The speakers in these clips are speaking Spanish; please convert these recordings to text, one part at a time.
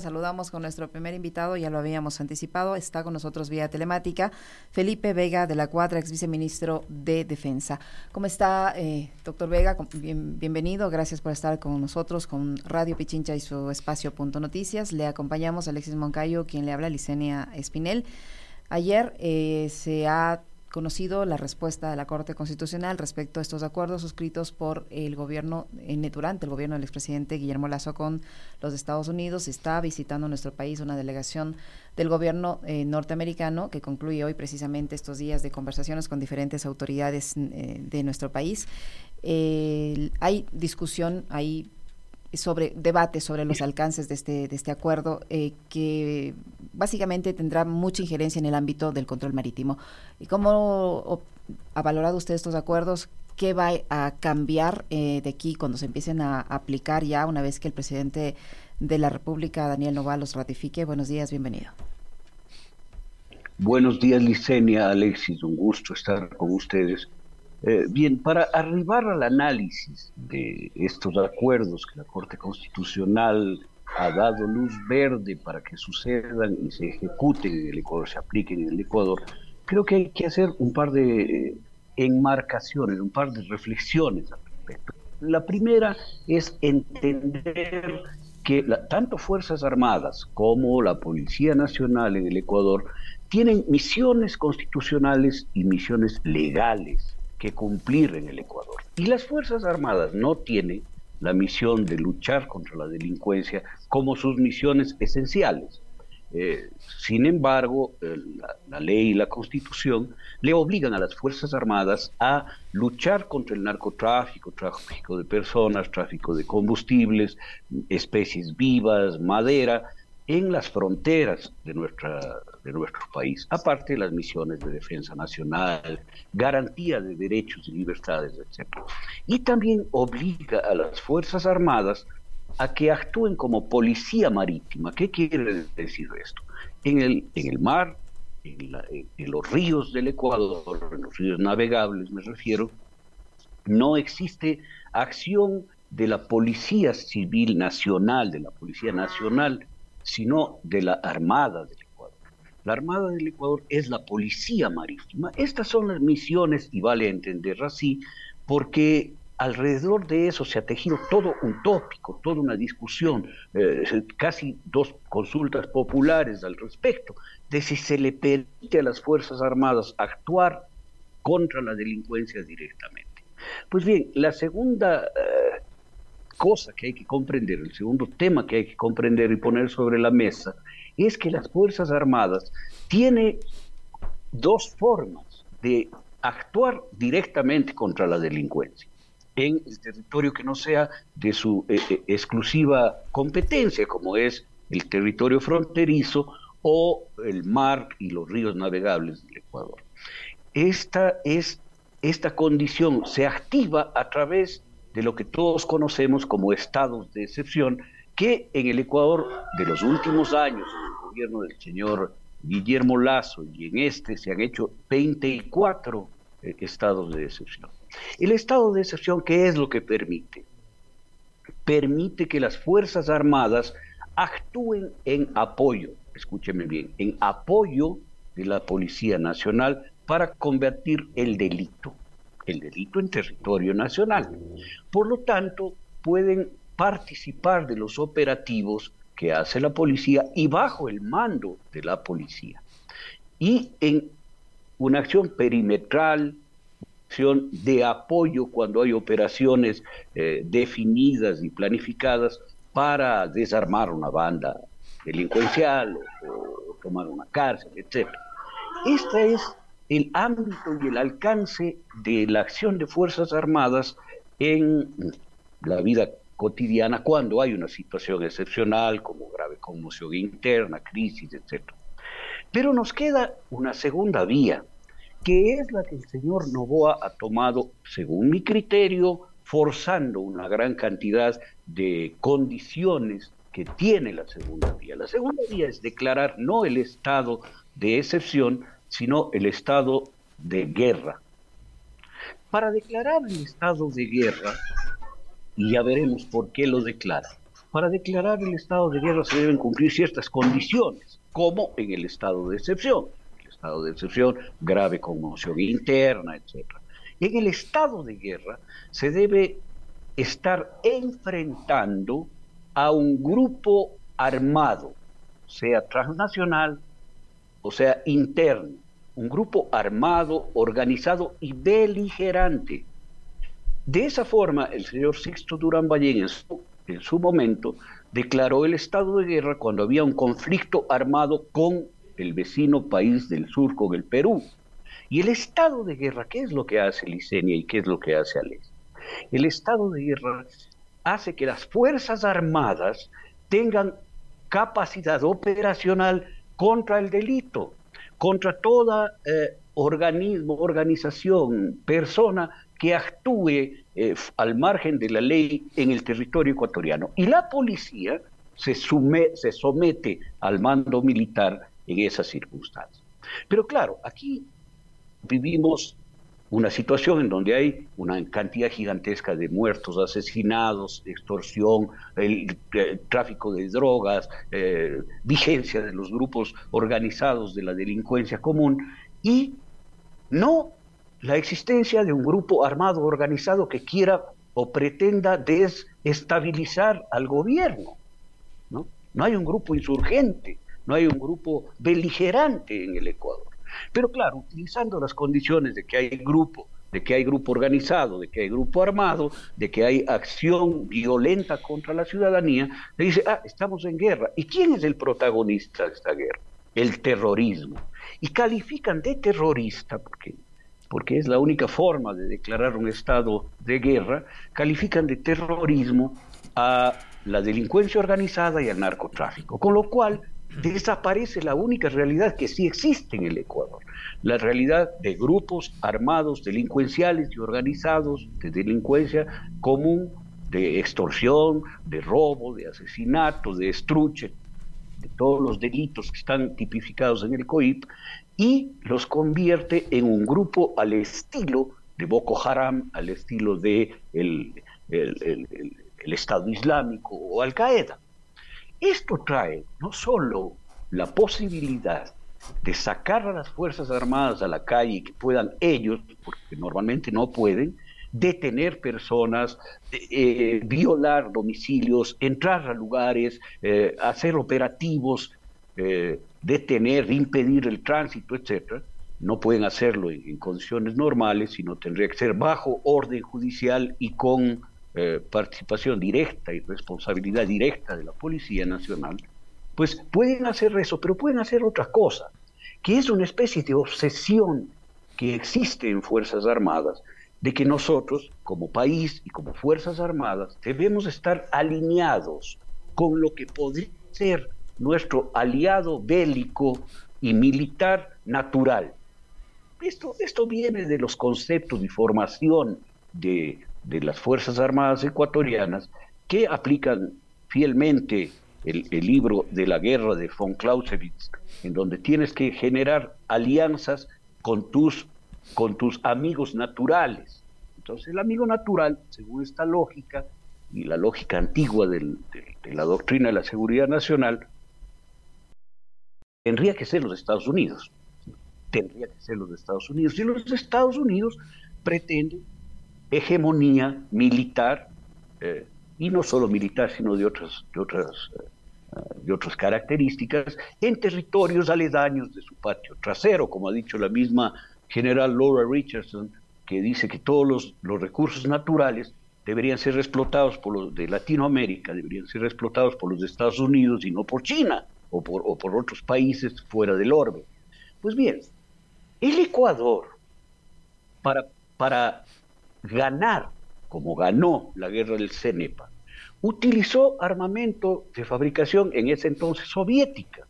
Saludamos con nuestro primer invitado, ya lo habíamos anticipado, está con nosotros vía telemática, Felipe Vega de la Cuadra, ex viceministro de Defensa. ¿Cómo está, eh, doctor Vega? bienvenido, gracias por estar con nosotros, con Radio Pichincha y su espacio Punto Noticias. Le acompañamos a Alexis Moncayo, quien le habla, Licenia Espinel. Ayer eh, se ha conocido la respuesta de la Corte Constitucional respecto a estos acuerdos suscritos por el gobierno, en, durante el gobierno del expresidente Guillermo Lazo con los Estados Unidos. Está visitando nuestro país una delegación del gobierno eh, norteamericano que concluye hoy precisamente estos días de conversaciones con diferentes autoridades eh, de nuestro país. hay discusión, hay sobre debate sobre los alcances de este de este acuerdo eh, que básicamente tendrá mucha injerencia en el ámbito del control marítimo. ¿Y cómo ha valorado usted estos acuerdos? ¿Qué va a cambiar eh, de aquí cuando se empiecen a aplicar ya una vez que el presidente de la República, Daniel Noval, los ratifique? Buenos días, bienvenido. Buenos días, Licenia, Alexis, un gusto estar con ustedes. Eh, bien, para arribar al análisis de estos acuerdos que la Corte Constitucional ha dado luz verde para que sucedan y se ejecuten en el Ecuador, se apliquen en el Ecuador, creo que hay que hacer un par de eh, enmarcaciones, un par de reflexiones al respecto. La primera es entender que tanto Fuerzas Armadas como la Policía Nacional en el Ecuador tienen misiones constitucionales y misiones legales que cumplir en el Ecuador. Y las Fuerzas Armadas no tienen la misión de luchar contra la delincuencia como sus misiones esenciales. Eh, sin embargo, la, la, ley y la constitución le obligan a las Fuerzas Armadas a luchar contra el narcotráfico, tráfico de personas, tráfico de combustibles, especies vivas, madera, en las fronteras de, nuestra, de nuestro país, aparte de las misiones de defensa nacional, garantía de derechos y libertades, etc. Y también obliga a las Fuerzas Armadas a que actúen como policía marítima. ¿Qué quiere decir esto? En el, en el mar, en, en los ríos del Ecuador, en los ríos navegables me refiero, no existe acción de la Policía Civil Nacional, de la Policía Nacional, sino de la Armada Ecuador. La Armada del Ecuador es la policía marítima. Estas son las misiones, y vale entender así, porque alrededor de eso se ha tejido todo un tópico, toda una discusión, eh, casi dos consultas populares al respecto, de si se le permite a las Fuerzas Armadas actuar contra la delincuencia directamente. Pues bien, la segunda eh, cosa que hay que comprender, el segundo tema que hay que comprender y poner sobre la mesa, es que las Fuerzas Armadas tienen dos formas de actuar directamente contra la delincuencia en el territorio que no sea de su eh, eh, exclusiva competencia, como es el territorio fronterizo o el mar y los ríos navegables del Ecuador. Esta, es, esta condición se activa a través de lo que todos conocemos como estados de excepción, que en el Ecuador de los últimos años, en el gobierno del señor Guillermo Lazo y en este se han hecho 24 eh, estados de excepción. El estado de excepción, ¿qué es lo que permite? Permite que las Fuerzas Armadas actúen en apoyo, escúcheme bien, en apoyo de la Policía Nacional para combatir el delito el delito en territorio nacional. Por lo tanto, pueden participar de los operativos que hace la policía y bajo el mando de la policía. Y en una acción perimetral, acción de apoyo cuando hay operaciones eh, definidas y planificadas para desarmar una banda delincuencial o, o tomar una cárcel, etc. Esta es el ámbito y el alcance de la acción de Fuerzas Armadas en la vida cotidiana cuando hay una situación excepcional como grave conmoción interna, crisis, etc. Pero nos queda una segunda vía, que es la que el señor Novoa ha tomado, según mi criterio, forzando una gran cantidad de condiciones que tiene la segunda vía. La segunda vía es declarar no el estado de excepción, sino el estado de guerra. Para declarar el estado de guerra, y ya veremos por qué lo declara, para declarar el estado de guerra se deben cumplir ciertas condiciones, como en el estado de excepción. El estado de excepción, grave conmoción interna, etc. En el estado de guerra se debe estar enfrentando a un grupo armado, sea transnacional o sea interno, un grupo armado, organizado y beligerante. De esa forma, el señor Sixto Durán Ballén en su, momento declaró el estado de guerra cuando había un conflicto armado con el vecino país del sur, con el Perú. Y el estado de guerra, ¿qué es lo que hace Licenia y qué es lo que hace Alex? El estado de guerra hace que las Fuerzas Armadas tengan capacidad operacional contra el delito, contra toda eh, organismo, organización, persona que actúe eh, al margen de la ley en el territorio ecuatoriano. Y la policía se, se somete al mando militar en esas circunstancias. Pero claro, aquí vivimos una situación en donde hay una cantidad gigantesca de muertos, asesinados, extorsión, el, tráfico de drogas, eh, vigencia de los grupos organizados de la delincuencia común y no la existencia de un grupo armado organizado que quiera o pretenda desestabilizar al gobierno. ¿no? no hay un grupo insurgente, no hay un grupo beligerante en el Ecuador. Pero claro, utilizando las condiciones de que hay grupo, de que hay grupo organizado, de que hay grupo armado, de que hay acción violenta contra la ciudadanía, se dice, ah, estamos en guerra. ¿Y quién es el protagonista de esta guerra? El terrorismo. Y califican de terrorista, porque, porque es la única forma de declarar un estado de guerra, califican de terrorismo a la delincuencia organizada y al narcotráfico. Con lo cual, desaparece la única realidad que sí existe en el Ecuador, la realidad de grupos armados, delincuenciales y organizados de delincuencia común, de extorsión, de robo, de asesinato, de estruche, de todos los delitos que están tipificados en el COIP, y los convierte en un grupo al estilo de Boko Haram, al estilo de el, Estado Islámico o Al Qaeda. Esto trae no solo la posibilidad de sacar a las Fuerzas Armadas a la calle y que puedan ellos, porque normalmente no pueden, detener personas, eh, violar domicilios, entrar a lugares, eh, hacer operativos, eh, detener, impedir el tránsito, etcétera. No pueden hacerlo en, condiciones normales, sino tendría que ser bajo orden judicial y con eh, participación directa y responsabilidad directa de la Policía Nacional, pues pueden hacer eso, pero pueden hacer otra cosa, que es una especie de obsesión que existe en Fuerzas Armadas, de que nosotros, como país y como Fuerzas Armadas, debemos estar alineados con lo que podría ser nuestro aliado bélico y militar natural. Esto, esto viene de los conceptos y formación de de las Fuerzas Armadas ecuatorianas que aplican fielmente el, libro de la guerra de von Clausewitz, en donde tienes que generar alianzas con tus, con tus amigos naturales. Entonces el amigo natural, según esta lógica y la lógica antigua de la doctrina de la seguridad nacional, tendría que ser los Estados Unidos. Tendría que ser los Estados Unidos. Y los Estados Unidos pretenden hegemonía militar, eh, y no solo militar, sino de otras, de otras, eh, de otras características, en territorios aledaños de su patio trasero, como ha dicho la misma general Laura Richardson, que dice que todos los, los recursos naturales deberían ser explotados por los de Latinoamérica, deberían ser explotados por los de Estados Unidos y no por China o por, otros países fuera del orbe. Pues bien, el Ecuador, para, para ganar, como ganó la guerra del CENEPA, utilizó armamento de fabricación en ese entonces soviética.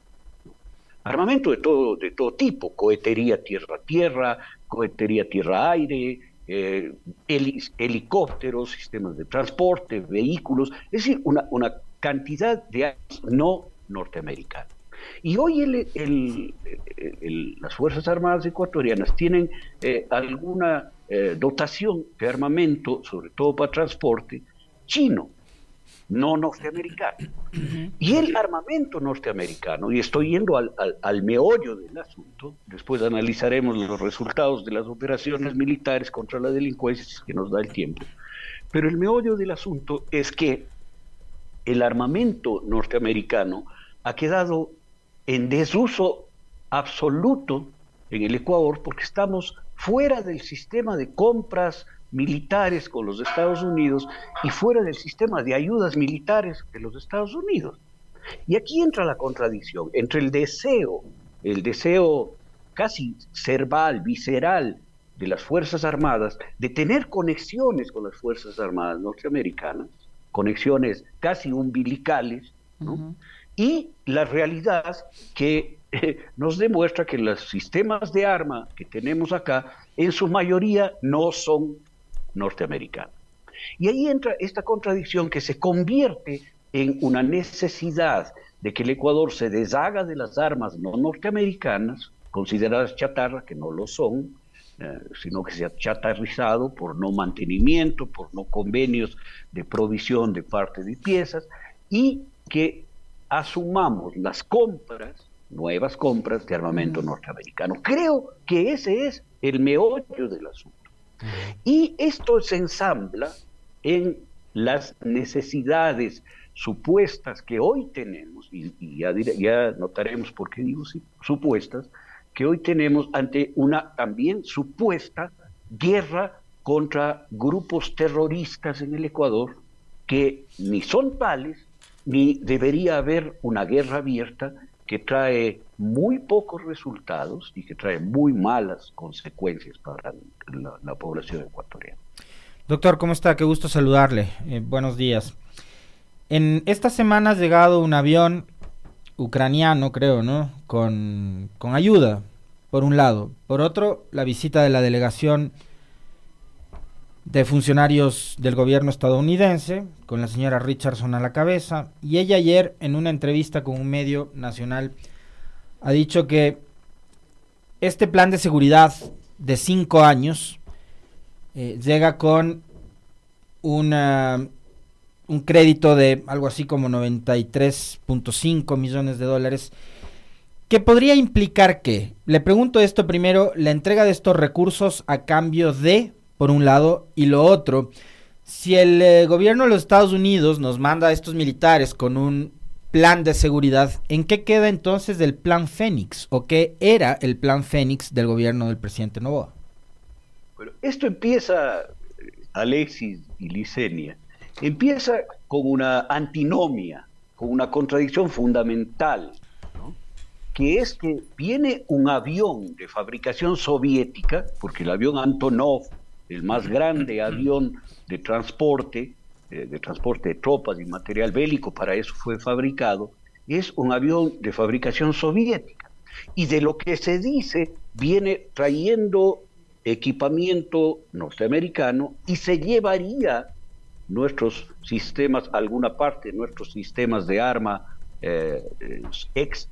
Armamento de todo, de todo tipo, cohetería tierra-tierra, cohetería tierra-aire, eh, helicópteros, sistemas de transporte, vehículos, es decir, una, una cantidad de no norteamericanas. Y hoy las Fuerzas Armadas ecuatorianas tienen eh, alguna eh, dotación de armamento, sobre todo para transporte, chino. no norteamericano. Y el armamento norteamericano, y estoy yendo al, al, meollo del asunto, después analizaremos los resultados de las operaciones militares contra la delincuencia, que nos da el tiempo, pero el meollo del asunto es que el armamento norteamericano ha quedado en desuso absoluto en el Ecuador porque estamos fuera del sistema de compras militares con los Estados Unidos y fuera del sistema de ayudas militares de los Estados Unidos. Y aquí entra la contradicción entre el deseo, el deseo casi cerval, visceral de las Fuerzas Armadas de tener conexiones con las Fuerzas Armadas norteamericanas, conexiones casi umbilicales, y la realidad que nos demuestra que los sistemas de arma que tenemos acá en su mayoría no son norteamericana. Y ahí entra esta contradicción que se convierte en una necesidad de que el Ecuador se deshaga de las armas no norteamericanas, consideradas chatarra, que no lo son, eh, sino que se ha chatarrizado por no mantenimiento, por no convenios de provisión de parte de piezas, y que asumamos las compras, nuevas compras de armamento norteamericano. Creo que ese es el meollo del asunto. Y esto se ensambla en las necesidades supuestas que hoy tenemos, y, ya, notaremos por qué digo supuestas, que hoy tenemos ante una también supuesta guerra contra grupos terroristas en el Ecuador, que ni son tales, ni debería haber una guerra abierta que trae muy pocos resultados y que trae muy malas consecuencias para la, población ecuatoriana. Doctor, ¿cómo está? Qué gusto saludarle. Eh, buenos días. En esta semana ha llegado un avión ucraniano, creo, ¿no? Con, con ayuda, por un lado. Por otro, la visita de la delegación de funcionarios del gobierno estadounidense, con la señora Richardson a la cabeza, y ella ayer en una entrevista con un medio nacional ha dicho que este plan de seguridad de cinco años eh, llega con una, un crédito de algo así como 93.5 millones de dólares, que podría implicar que, le pregunto esto primero, la entrega de estos recursos a cambio de por un lado, y lo otro, si el eh, gobierno de los Estados Unidos nos manda a estos militares con un plan de seguridad, ¿en qué queda entonces el plan Fénix? ¿O qué era el plan Fénix del gobierno del presidente Novoa? Bueno, esto empieza, Alexis y Licenia, empieza con una antinomia, con una contradicción fundamental, que es que viene un avión de fabricación soviética, porque el avión Antonov el más grande avión de transporte, eh, de transporte de tropas y material bélico, para eso fue fabricado, es un avión de fabricación soviética. Y de lo que se dice, viene trayendo equipamiento norteamericano y se llevaría nuestros sistemas, alguna parte nuestros sistemas de arma eh, ex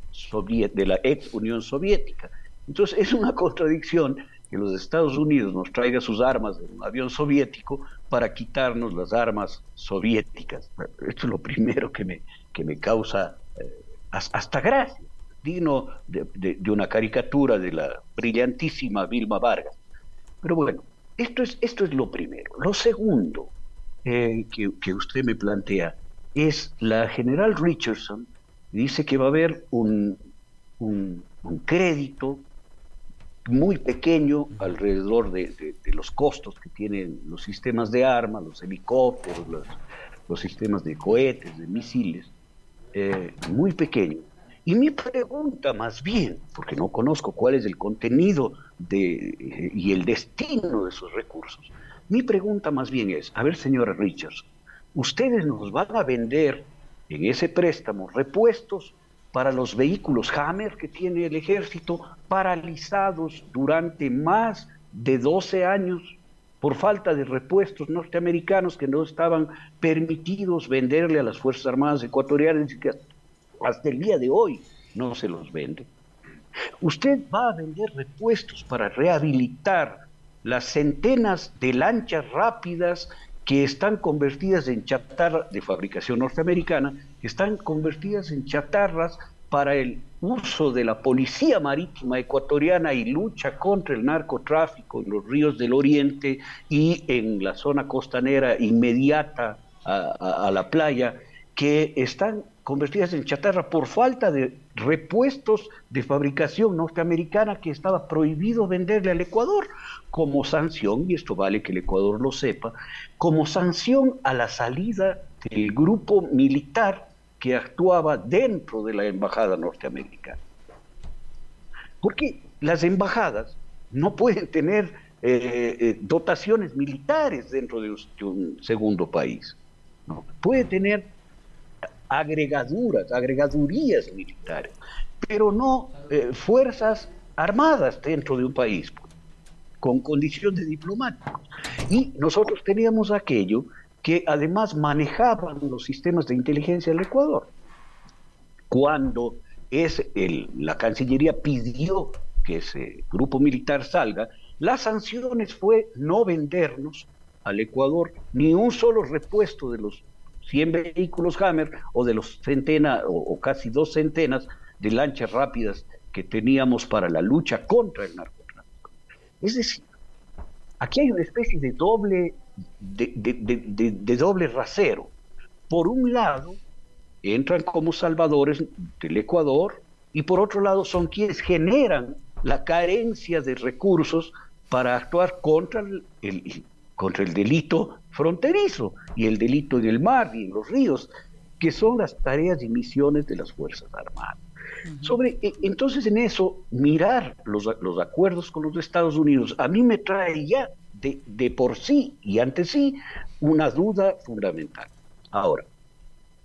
de la ex Unión Soviética. Entonces es una contradicción que los Estados Unidos nos traiga sus armas de un avión soviético para quitarnos las armas soviéticas. Esto es lo primero que me, que me causa eh, hasta gracia, digno de, una caricatura de la brillantísima Vilma Vargas. Pero bueno, esto es, esto es lo primero. Lo segundo eh, que, usted me plantea es la general Richardson dice que va a haber un, un crédito muy pequeño alrededor de, los costos que tienen los sistemas de armas, los helicópteros, los, sistemas de cohetes, de misiles, eh, muy pequeño. Y mi pregunta más bien, porque no conozco cuál es el contenido de, eh, y el destino de esos recursos, mi pregunta más bien es, a ver señora Richards, ustedes nos van a vender en ese préstamo repuestos para los vehículos Hammer que tiene el ejército, paralizados durante más de 12 años por falta de repuestos norteamericanos que no estaban permitidos venderle a las Fuerzas Armadas ecuatorianas y que hasta el día de hoy no se los vende. Usted va a vender repuestos para rehabilitar las centenas de lanchas rápidas que están convertidas en chatarra de fabricación norteamericana, que están convertidas en chatarras para el uso de la policía marítima ecuatoriana y lucha contra el narcotráfico en los ríos del oriente y en la zona costanera inmediata a, la playa, que están convertidas en chatarra por falta de repuestos de fabricación norteamericana que estaba prohibido venderle al Ecuador como sanción, y esto vale que el Ecuador lo sepa, como sanción a la salida del grupo militar que actuaba dentro de la embajada norteamericana. Porque las embajadas no pueden tener eh, eh, dotaciones militares dentro de un, segundo país. ¿no? Puede tener agregaduras, agregadurías militares, pero no eh, fuerzas armadas dentro de un país, con condición de diplomáticos. Y nosotros teníamos aquello que además manejaban los sistemas de inteligencia del Ecuador. Cuando es el, la Cancillería pidió que ese grupo militar salga, las sanciones fue no vendernos al Ecuador ni un solo repuesto de los 100 vehículos Hammer o de los centenas o, casi dos centenas de lanchas rápidas que teníamos para la lucha contra el narcotráfico. Es decir, aquí hay una especie de doble, de, doble rasero. Por un lado, entran como salvadores del Ecuador y por otro lado son quienes generan la carencia de recursos para actuar contra el, contra el delito fronterizo y el delito en el mar y en los ríos, que son las tareas y misiones de las Fuerzas Armadas. Sobre, e, entonces en eso, mirar los, los, acuerdos con los Estados Unidos, a mí me trae ya de, de por sí y ante sí una duda fundamental. Ahora,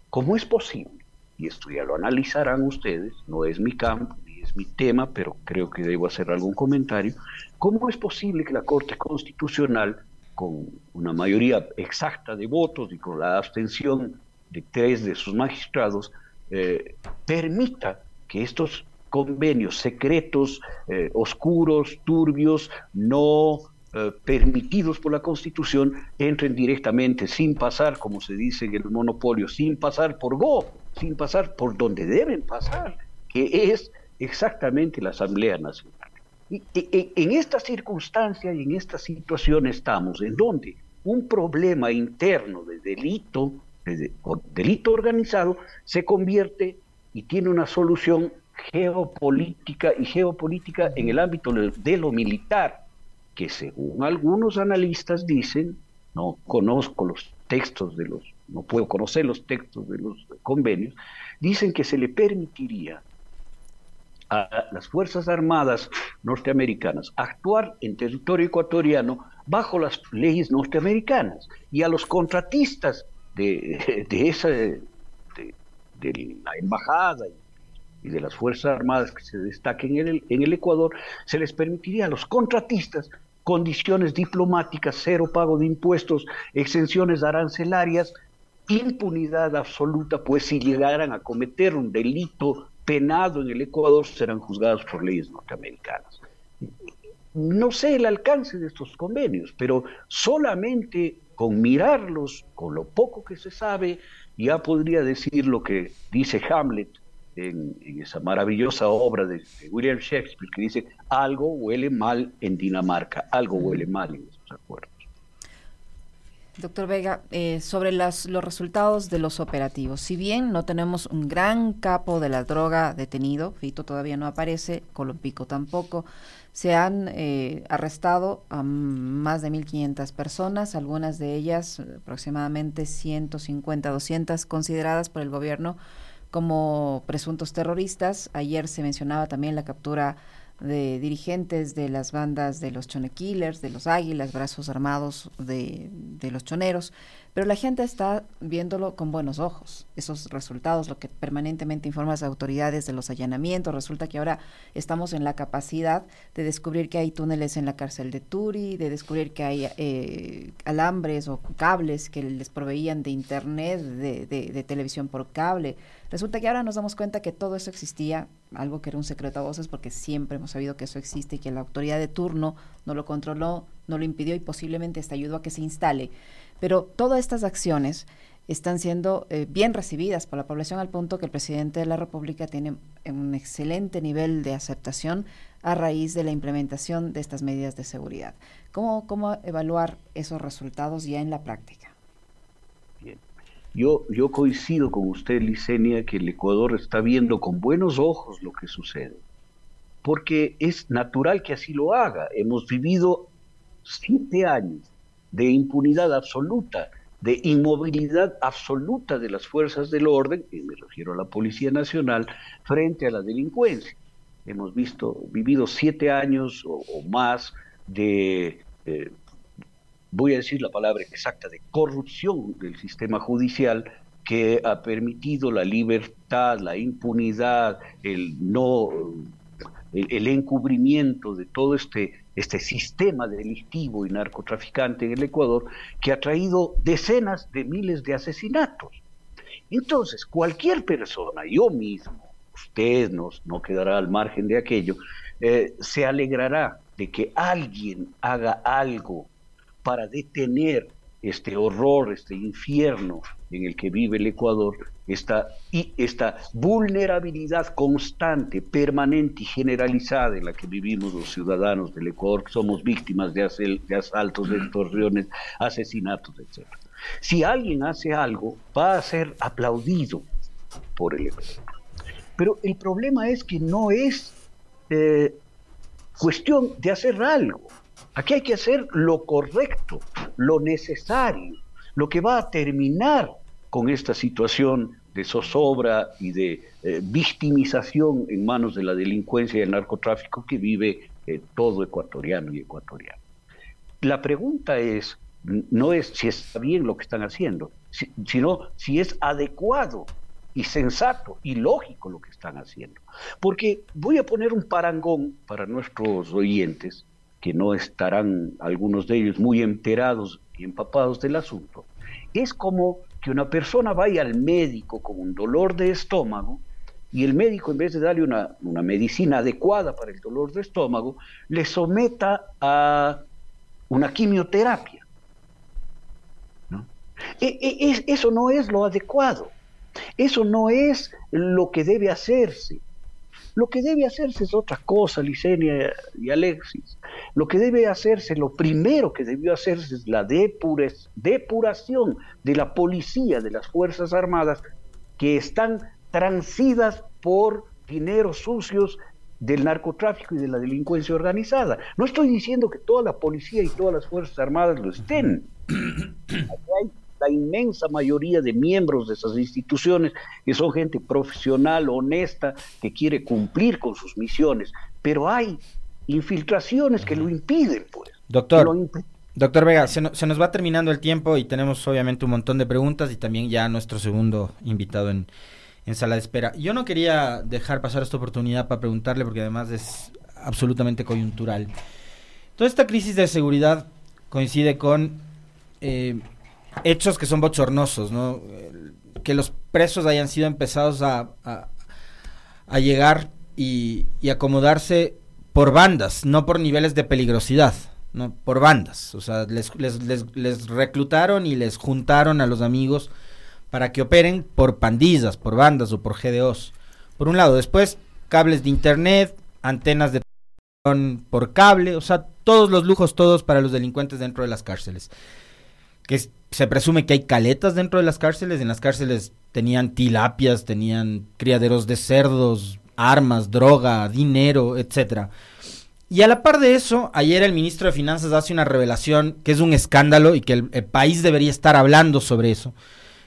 ¿cómo es posible? Y esto ya lo analizarán ustedes, no es mi campo, ni es mi tema, pero creo que debo hacer algún comentario. ¿Cómo es posible que la Corte Constitucional con una mayoría exacta de votos y con la abstención de tres de sus magistrados, eh, permita que estos convenios secretos, eh, oscuros, turbios, no eh, permitidos por la Constitución, entren directamente sin pasar, como se dice en el monopolio, sin pasar por Go, sin pasar por donde deben pasar, que es exactamente la Asamblea Nacional. Y, en esta circunstancia y en esta situación estamos, en donde un problema interno de delito, de, delito organizado, se convierte y tiene una solución geopolítica y geopolítica en el ámbito de lo militar, que según algunos analistas dicen, no conozco los textos de los, no puedo conocer los textos de los convenios, dicen que se le permitiría a las Fuerzas Armadas norteamericanas actuar en territorio ecuatoriano bajo las leyes norteamericanas y a los contratistas de, de esa de, la embajada y de las Fuerzas Armadas que se destaquen en el, en el Ecuador, se les permitiría a los contratistas condiciones diplomáticas, cero pago de impuestos, exenciones arancelarias, impunidad absoluta, pues si llegaran a cometer un delito penado en el Ecuador serán juzgados por leyes norteamericanas. No sé el alcance de estos convenios, pero solamente con mirarlos, con lo poco que se sabe, ya podría decir lo que dice Hamlet en, esa maravillosa obra de, de, William Shakespeare, que dice, algo huele mal en Dinamarca, algo huele mal en esos acuerdos. Doctor Vega, eh, sobre los resultados de los operativos. Si bien no tenemos un gran capo de la droga detenido, Fito todavía no aparece, Colompico tampoco, se han eh, arrestado a más de 1.500 personas, algunas de ellas, aproximadamente 150, 200, consideradas por el gobierno como presuntos terroristas. Ayer se mencionaba también la captura de dirigentes de las bandas de los Chone Killers, de los Águilas, brazos armados de, de los choneros, pero la gente está viéndolo con buenos ojos, esos resultados, lo que permanentemente informan las autoridades de los allanamientos. Resulta que ahora estamos en la capacidad de descubrir que hay túneles en la cárcel de Turi, de descubrir que hay eh, alambres o cables que les proveían de internet, de, de, televisión por cable. Resulta que ahora nos damos cuenta que todo eso existía, algo que era un secreto a voces, porque siempre hemos sabido que eso existe y que la autoridad de turno no lo controló, no lo impidió y posiblemente hasta ayudó a que se instale. Pero todas estas acciones están siendo eh, bien recibidas por la población al punto que el presidente de la República tiene un excelente nivel de aceptación a raíz de la implementación de estas medidas de seguridad. ¿Cómo, cómo evaluar esos resultados ya en la práctica? Yo coincido con usted, Licenia, que el Ecuador está viendo con buenos ojos lo que sucede, porque es natural que así lo haga. Hemos vivido siete años de impunidad absoluta de inmovilidad absoluta de las fuerzas del orden, y me refiero a la Policía Nacional, frente a la delincuencia. Hemos visto, vivido siete años o, más de, eh, voy a decir la palabra exacta, de corrupción del sistema judicial que ha permitido la libertad, la impunidad, el no, el encubrimiento de todo este este sistema delictivo y narcotraficante en el Ecuador que ha traído decenas de miles de asesinatos. Entonces, cualquier persona, yo mismo, usted nos, no quedará al margen de aquello, eh, se alegrará de que alguien haga algo para detener este horror, este infierno en el que vive el Ecuador, esta, y esta vulnerabilidad constante, permanente y generalizada en la que vivimos los ciudadanos del Ecuador, que somos víctimas de, asaltos, de extorsiones, asesinatos, etc. Si alguien hace algo, va a ser aplaudido por el Ecuador. Pero el problema es que no es eh, cuestión de hacer algo. Aquí hay que hacer lo correcto, lo necesario, lo que va a terminar con esta situación de zozobra y de eh, victimización en manos de la delincuencia y el narcotráfico que vive eh, todo ecuatoriano y ecuatoriano. La pregunta es, no es si está bien lo que están haciendo, sino si es adecuado y sensato y lógico lo que están haciendo. Porque voy a poner un parangón para nuestros oyentes, que no estarán algunos de ellos muy enterados y empapados del asunto. Es como que una persona vaya al médico con un dolor de estómago y el médico en vez de darle una, medicina adecuada para el dolor de estómago, le someta a una quimioterapia. E, e, eso no es lo adecuado, eso no es lo que debe hacerse. Lo que debe hacerse es otra cosa, Licenia y Alexis. Lo que debe hacerse, lo primero que debió hacerse es la depuración de la policía, de las Fuerzas Armadas, que están transidas por dineros sucios del narcotráfico y de la delincuencia organizada. No estoy diciendo que toda la policía y todas las Fuerzas Armadas lo estén. hay la inmensa mayoría de miembros de esas instituciones, que son gente profesional, honesta, que quiere cumplir con sus misiones, pero hay infiltraciones que lo impiden, pues. Doctor, doctor Vega, se, se, nos va terminando el tiempo y tenemos obviamente un montón de preguntas y también ya nuestro segundo invitado en, en sala de espera. Yo no quería dejar pasar esta oportunidad para preguntarle porque además es absolutamente coyuntural. Toda esta crisis de seguridad coincide con eh, hechos que son bochornosos, ¿no? Que los presos hayan sido empezados a, llegar y, acomodarse por bandas, no por niveles de peligrosidad, no por bandas. O sea, les, les, les, reclutaron y les juntaron a los amigos para que operen por pandillas, por bandas o por GDOs. Por un lado, después cables de internet, antenas de por cable, o sea, todos los lujos, todos para los delincuentes dentro de las cárceles. Que se presume que hay caletas dentro de las cárceles. En las cárceles tenían tilapias, tenían criaderos de cerdos, armas, droga, dinero, etcétera. Y a la par de eso, ayer el ministro de Finanzas hace una revelación que es un escándalo y que el, país debería estar hablando sobre eso.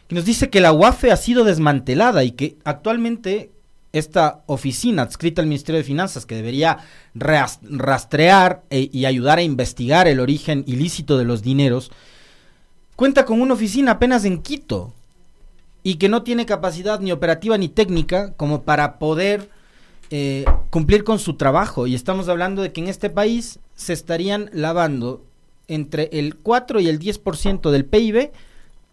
Que nos dice que la UAFE ha sido desmantelada y que actualmente esta oficina adscrita al Ministerio de Finanzas, que debería rastrear e, y ayudar a investigar el origen ilícito de los dineros, cuenta con una oficina apenas en Quito y que no tiene capacidad ni operativa ni técnica como para poder eh, cumplir con su trabajo. Y estamos hablando de que en este país se estarían lavando entre el 4 y el 10% del PIB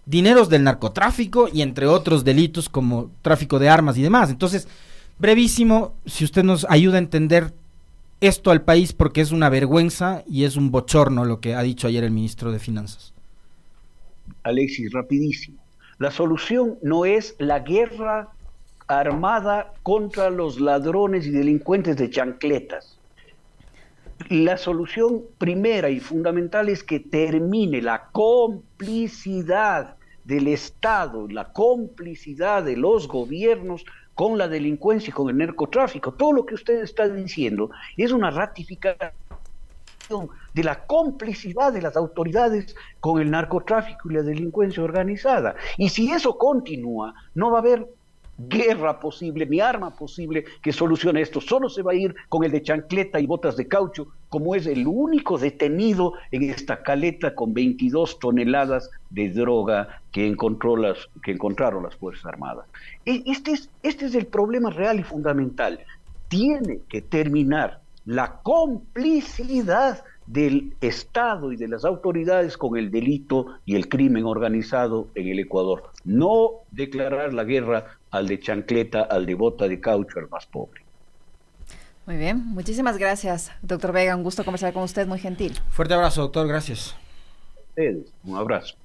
dineros del narcotráfico y entre otros delitos como tráfico de armas y demás. Entonces, brevísimo, si usted nos ayuda a entender esto al país porque es una vergüenza y es un bochorno lo que ha dicho ayer el ministro de Finanzas. Alexis, rapidísimo. La solución no es la guerra armada contra los ladrones y delincuentes de chancletas. La solución primera y fundamental es que termine la complicidad del Estado, la complicidad de los gobiernos con la delincuencia y con el narcotráfico. Todo lo que usted está diciendo es una ratificación de la complicidad de las autoridades con el narcotráfico y la delincuencia organizada. Y si eso continúa, no va a haber guerra posible, ni arma posible que solucione esto. Solo se va a ir con el de chancleta y botas de caucho, como es el único detenido en esta caleta con 22 toneladas de droga que, encontró las, que encontraron las Fuerzas Armadas. E, este es, este es el problema real y fundamental. Tiene que terminar la complicidad del Estado y de las autoridades con el delito y el crimen organizado en el Ecuador. No declarar la guerra al de chancleta, al de bota de caucho, al más pobre. Muy bien, muchísimas gracias, doctor Vega. Un gusto conversar con usted, muy gentil. Fuerte abrazo, doctor. Gracias. Un abrazo.